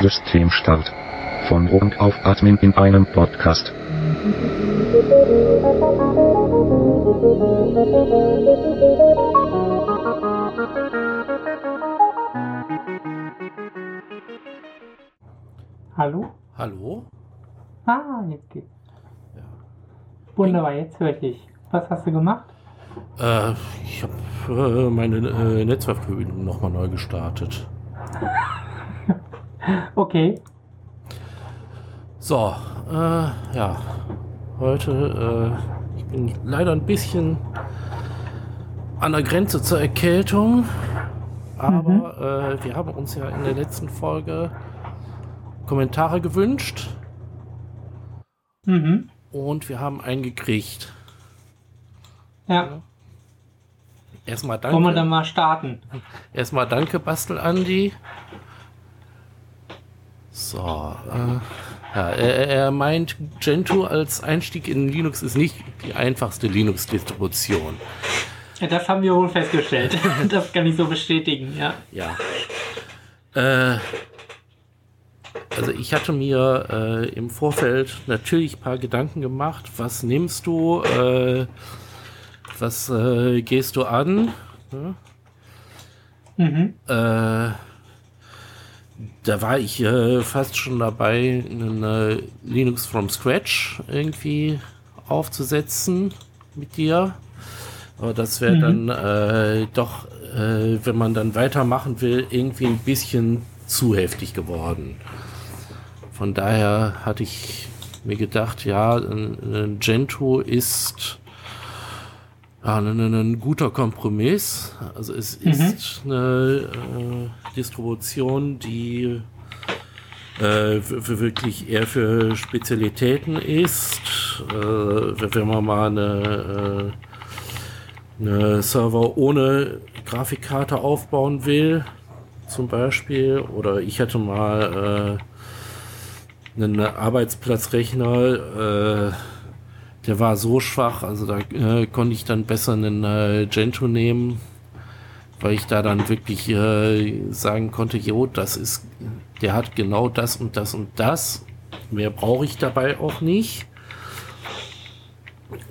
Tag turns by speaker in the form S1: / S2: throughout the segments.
S1: Systemstart. Von und auf Admin in einem Podcast.
S2: Hallo?
S3: Hallo?
S2: Ah, jetzt geht's.
S3: Ja.
S2: Wunderbar, jetzt höre ich dich. Was hast du gemacht?
S3: Äh, ich habe äh, meine äh, Netzwerkverbindung nochmal neu gestartet.
S2: Okay.
S3: So, äh, ja. Heute, äh, ich bin leider ein bisschen an der Grenze zur Erkältung. Aber äh, wir haben uns ja in der letzten Folge Kommentare gewünscht
S2: Mhm.
S3: und wir haben einen gekriegt.
S2: Ja.
S3: Erstmal
S2: Wollen wir dann
S3: danke.
S2: mal starten?
S3: Erstmal danke, Bastel Andi. So, äh, ja, er, er meint, Gentoo als Einstieg in Linux ist nicht die einfachste Linux-Distribution.
S2: Ja, das haben wir wohl festgestellt. das kann ich so bestätigen, ja.
S3: Ja. Äh, also ich hatte mir äh, im Vorfeld natürlich ein paar Gedanken gemacht. Was nimmst du? Äh, was äh, gehst du an?
S2: Mhm.
S3: Da war ich äh, fast schon dabei, einen äh, Linux from Scratch irgendwie aufzusetzen mit dir. Aber das wäre
S2: Mhm.
S3: dann äh, doch, äh, wenn man dann weitermachen will, irgendwie ein bisschen zu heftig geworden. Von daher hatte ich mir gedacht, ja, Gentoo ist ja, ein, ein, ein guter Kompromiss. Also es ist eine äh, Distribution, die äh, w- wirklich eher für Spezialitäten ist. Äh, wenn man mal eine, äh, eine Server ohne Grafikkarte aufbauen will, zum Beispiel, oder ich hatte mal äh, einen Arbeitsplatzrechner, äh, der war so schwach, also da äh, konnte ich dann besser einen äh, Gentoo nehmen, weil ich da dann wirklich äh, sagen konnte, jo, das ist, der hat genau das und das und das. Mehr brauche ich dabei auch nicht.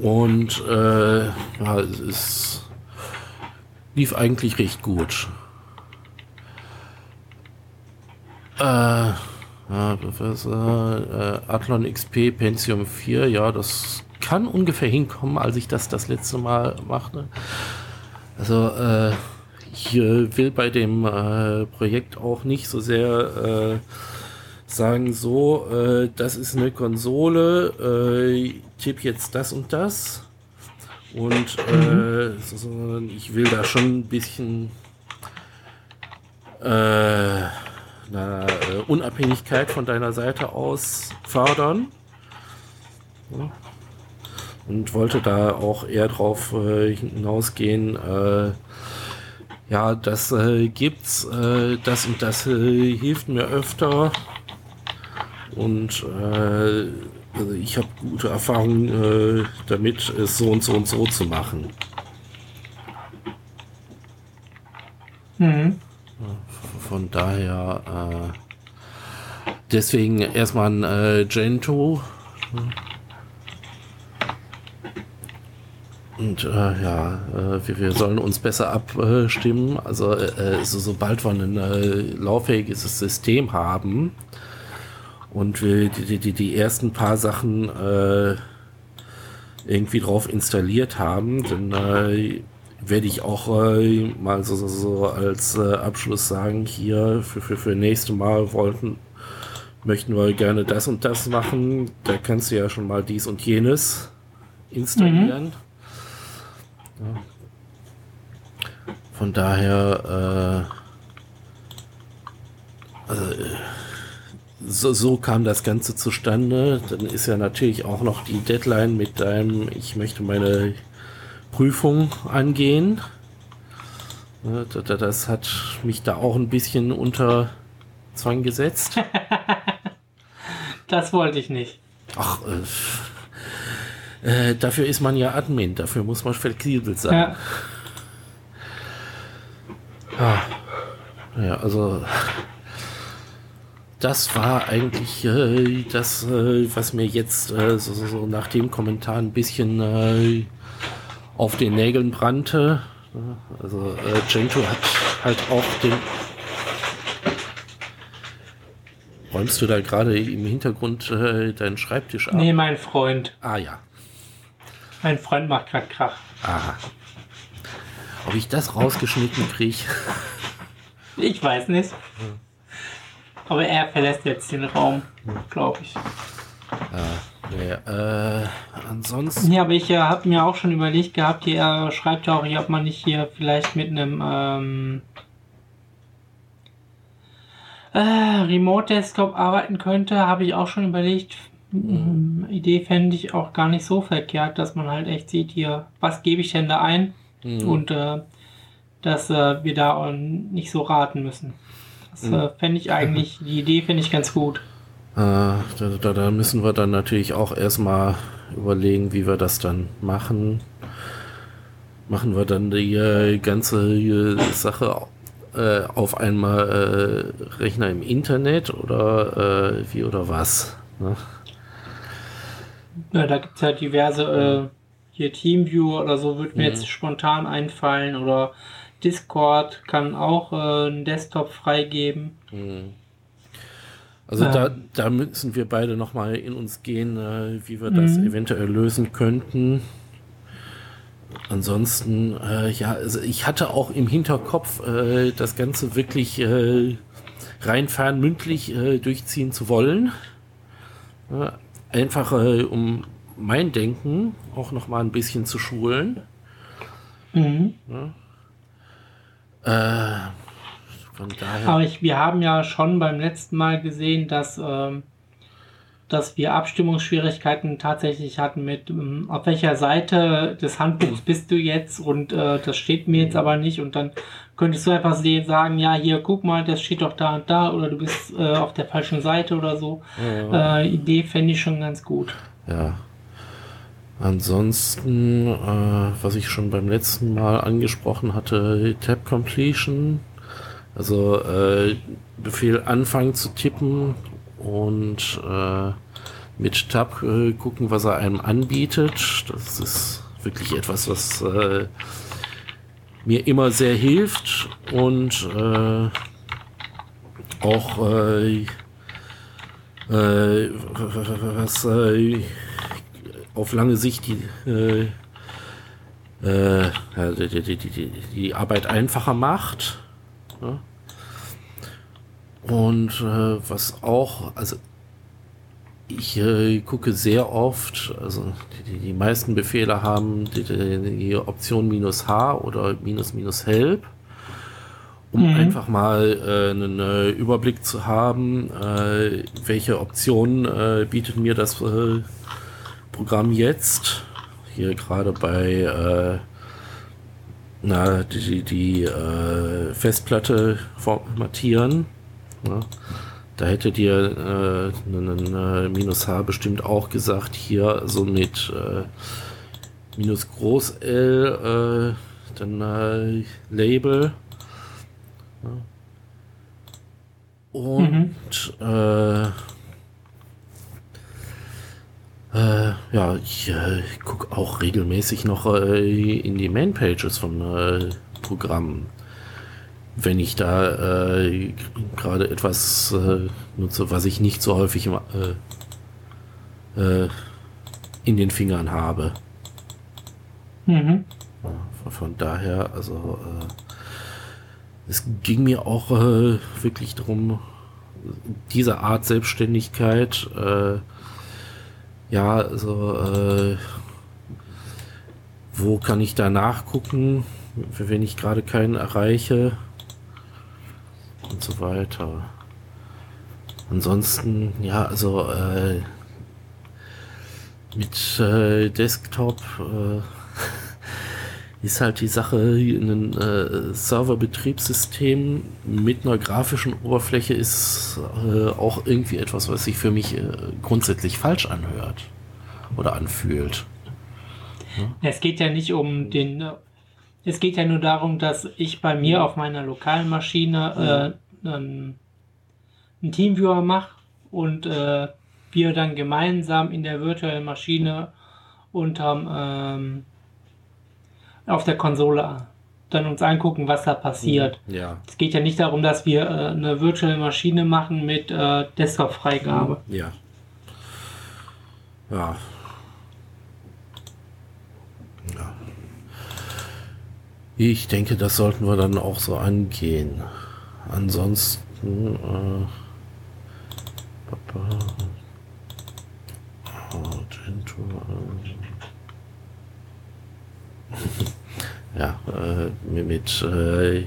S3: Und äh, ja, es lief eigentlich recht gut. Äh, ja, Professor äh, Athlon XP Pentium 4, ja, das kann ungefähr hinkommen, als ich das das letzte Mal machte. Also, äh, ich äh, will bei dem äh, Projekt auch nicht so sehr äh, sagen, so, äh, das ist eine Konsole, tipp jetzt das und das. Und äh, so- ich will da schon ein bisschen eine äh, Unabhängigkeit von deiner Seite aus fördern. Ja. Und wollte da auch eher drauf äh, hinausgehen, äh, ja, das äh, gibt's, äh, das und das äh, hilft mir öfter. Und äh, also ich habe gute Erfahrungen äh, damit, es so und so und so zu machen.
S2: Mhm.
S3: Von daher, äh, deswegen erstmal ein äh, Gentoo. Und äh, ja, äh, wir, wir sollen uns besser abstimmen. Also äh, so, sobald wir ein äh, lauffähiges System haben und wir die, die, die ersten paar Sachen äh, irgendwie drauf installiert haben, dann äh, werde ich auch äh, mal so, so, so als äh, Abschluss sagen, hier für, für, für nächste Mal wollten, möchten wir gerne das und das machen. Da kannst du ja schon mal dies und jenes installieren. Ja. Von daher, äh, also, äh, so, so kam das Ganze zustande. Dann ist ja natürlich auch noch die Deadline mit deinem, ich möchte meine Prüfung angehen. Das hat mich da auch ein bisschen unter Zwang gesetzt.
S2: Das wollte ich nicht.
S3: Ach, äh, äh, dafür ist man ja Admin, dafür muss man flexibel sein.
S2: Ja.
S3: Ja, also das war eigentlich äh, das, äh, was mir jetzt äh, so, so, so nach dem Kommentar ein bisschen äh, auf den Nägeln brannte. Also äh, Gento hat halt auch den. Räumst du da gerade im Hintergrund äh, deinen Schreibtisch ab?
S2: Nee, mein Freund.
S3: Ah ja.
S2: Mein Freund macht gerade Krach.
S3: Aha. Ob ich das rausgeschnitten kriege?
S2: Ich weiß nicht. Aber er verlässt jetzt den Raum, glaube ich.
S3: nee, äh, ansonsten.
S2: Ja, aber ich äh, habe mir auch schon überlegt gehabt, hier er schreibt ja auch hier, ob man nicht hier vielleicht mit einem ähm, äh, Remote Desktop arbeiten könnte. Habe ich auch schon überlegt. Mhm. Idee fände ich auch gar nicht so verkehrt, dass man halt echt sieht hier, was gebe ich denn da ein
S3: Mhm.
S2: und äh, dass äh, wir da nicht so raten müssen. Das
S3: Mhm.
S2: äh, fände ich eigentlich, die Idee finde ich ganz gut.
S3: Äh, da, da, da müssen wir dann natürlich auch erstmal überlegen, wie wir das dann machen. Machen wir dann die äh, ganze äh, Sache äh, auf einmal äh, Rechner im Internet oder äh, wie oder was? Ne?
S2: Ja, da gibt es ja diverse, äh, hier Teamviewer oder so, wird mir jetzt spontan einfallen oder Discord kann auch äh, einen Desktop freigeben.
S3: Also
S2: Ja.
S3: da, da müssen wir beide nochmal in uns gehen, äh, wie wir das
S2: Mhm.
S3: eventuell lösen könnten. Ansonsten, äh, ja, also ich hatte auch im Hinterkopf, äh, das Ganze wirklich äh, rein fernmündlich äh, durchziehen zu wollen. Ja, einfach äh, um mein Denken auch nochmal ein bisschen zu schulen.
S2: Mhm.
S3: Äh, von daher.
S2: Aber ich, wir haben ja schon beim letzten Mal gesehen, dass, ähm, dass wir Abstimmungsschwierigkeiten tatsächlich hatten mit, ähm, auf welcher Seite des Handbuchs bist du jetzt und äh, das steht mir jetzt aber nicht und dann könntest du einfach sehen, sagen, ja, hier, guck mal, das steht doch da und da oder du bist äh, auf der falschen Seite oder so. Äh, Idee fände ich schon ganz gut.
S3: Ja. Ansonsten, äh, was ich schon beim letzten Mal angesprochen hatte, Tab Completion. Also äh, Befehl anfangen zu tippen und äh, mit Tab äh, gucken, was er einem anbietet. Das ist wirklich etwas, was äh, mir immer sehr hilft und äh, auch äh, äh, was auf lange Sicht die, die, die, die Arbeit einfacher macht. Ja. Und äh, was auch, also ich äh, gucke sehr oft, also die, die, meisten Befehle haben die, die, Option minus H oder minus minus Help, um
S2: Mhm.
S3: einfach mal äh, einen äh, Überblick zu haben, äh, welche Optionen äh, bietet mir das äh, Programm jetzt. Hier gerade bei na, die, die, Festplatte formatieren. Ja. Da hätte dir äh, einen äh, Minus H bestimmt auch gesagt, hier so mit äh, Minus Groß L, äh, dann äh, Label. Ja. Und äh, äh, ja, ich äh, gucke auch regelmäßig noch äh, in die Main-Pages von Programmen. Wenn ich da äh, gerade etwas äh, nutze, was ich nicht so häufig im, äh, äh, in den Fingern habe.
S2: Mhm.
S3: Von, daher, also äh, es ging mir auch äh, wirklich darum, diese Art Selbstständigkeit, ja, also wo kann ich da nachgucken, wenn ich gerade keinen erreiche so weiter. Ansonsten, ja, also äh, mit äh, Desktop äh, ist halt die Sache, ein äh, Serverbetriebssystem mit einer grafischen Oberfläche ist äh, auch irgendwie etwas, was sich für mich äh, grundsätzlich falsch anhört oder anfühlt.
S2: Es geht ja nicht um den. äh, Es geht ja nur darum, dass ich bei mir auf meiner lokalen Maschine äh, ein einen Teamviewer mache und äh, wir dann gemeinsam in der virtuellen Maschine unterm ähm, auf der Konsole dann uns angucken, was da passiert.
S3: Ja.
S2: Es geht ja nicht darum, dass wir äh, eine virtuelle Maschine machen mit äh, Desktop-Freigabe.
S3: Ja. Ja. Ja. Ich denke, das sollten wir dann auch so angehen. Ansonsten. Äh, ja, äh, mit äh,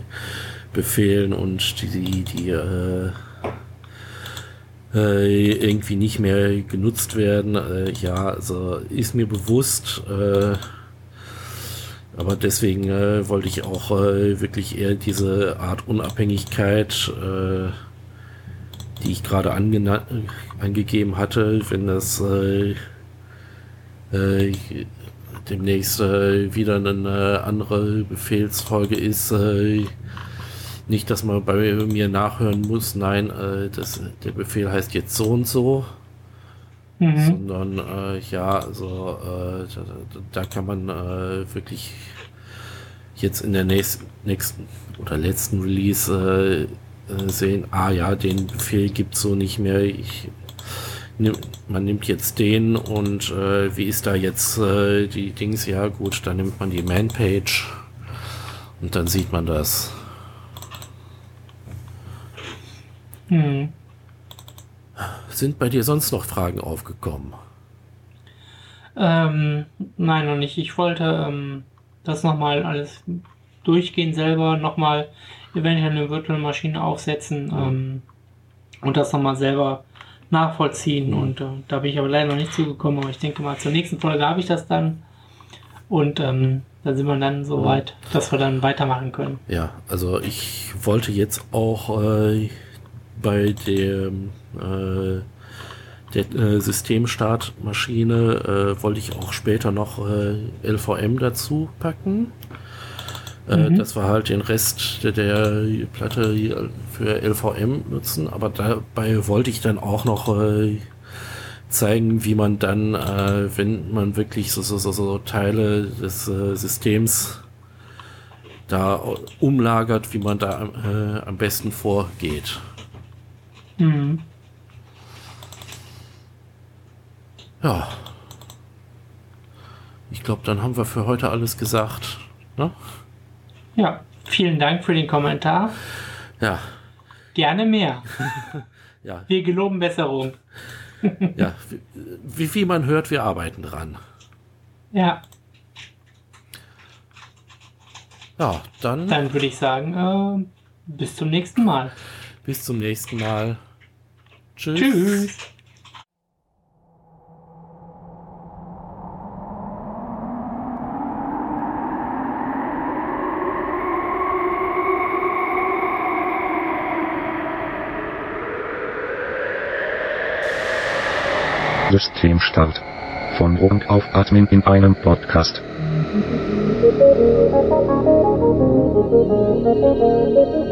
S3: Befehlen und die, die äh, äh, irgendwie nicht mehr genutzt werden. Äh, ja, also ist mir bewusst. Äh, aber deswegen äh, wollte ich auch äh, wirklich eher diese Art Unabhängigkeit, äh, die ich gerade angegeben hatte, wenn das äh, äh, demnächst äh, wieder eine andere Befehlsfolge ist, nicht, dass man bei mir nachhören muss, nein, das, der Befehl heißt jetzt so und so,
S2: Mhm.
S3: sondern äh, ja, also äh, da, da kann man äh, wirklich jetzt in der nächsten, nächsten oder letzten Release äh, äh, sehen, ah ja, den Befehl gibt es so nicht mehr. Ich, nimm, man nimmt jetzt den und äh, wie ist da jetzt die Dings? Ja gut, dann nimmt man die Man-Page und dann sieht man das.
S2: Mhm.
S3: Sind bei dir sonst noch Fragen aufgekommen?
S2: Ähm, nein, noch nicht. Ich wollte ähm, das nochmal alles durchgehen selber, nochmal eventuell eine virtuelle Maschine aufsetzen ähm, und das nochmal selber nachvollziehen. Und äh, da bin ich aber leider noch nicht zugekommen, aber ich denke mal, zur nächsten Folge habe ich das dann. Und ähm, da sind wir dann so weit, dass wir dann weitermachen können.
S3: Ja, also ich wollte jetzt auch äh, bei dem äh, der äh, Systemstartmaschine äh, wollte ich auch später noch äh, LVM dazu packen. Äh,
S2: Mhm.
S3: Dass wir halt den Rest der, der Platte für LVM nutzen, aber dabei wollte ich dann auch noch äh, zeigen, wie man dann, äh, wenn man wirklich so, so, so, so Teile des Systems da umlagert, wie man da am besten vorgeht.
S2: Mhm.
S3: Ja. Ich glaube, dann haben wir für heute alles gesagt. Ne?
S2: Ja, vielen Dank für den Kommentar.
S3: Ja,
S2: Gerne mehr.
S3: ja,
S2: Wir geloben Besserung.
S3: ja. Wie, wie man hört, wir arbeiten dran.
S2: Ja,
S3: Ja, dann,
S2: dann würde ich sagen, äh, bis zum nächsten Mal.
S3: Bis zum nächsten Mal. Tschüss.
S2: Tschüss.
S1: Systemstart. Von und auf Admin in einem Podcast.
S4: Thank you.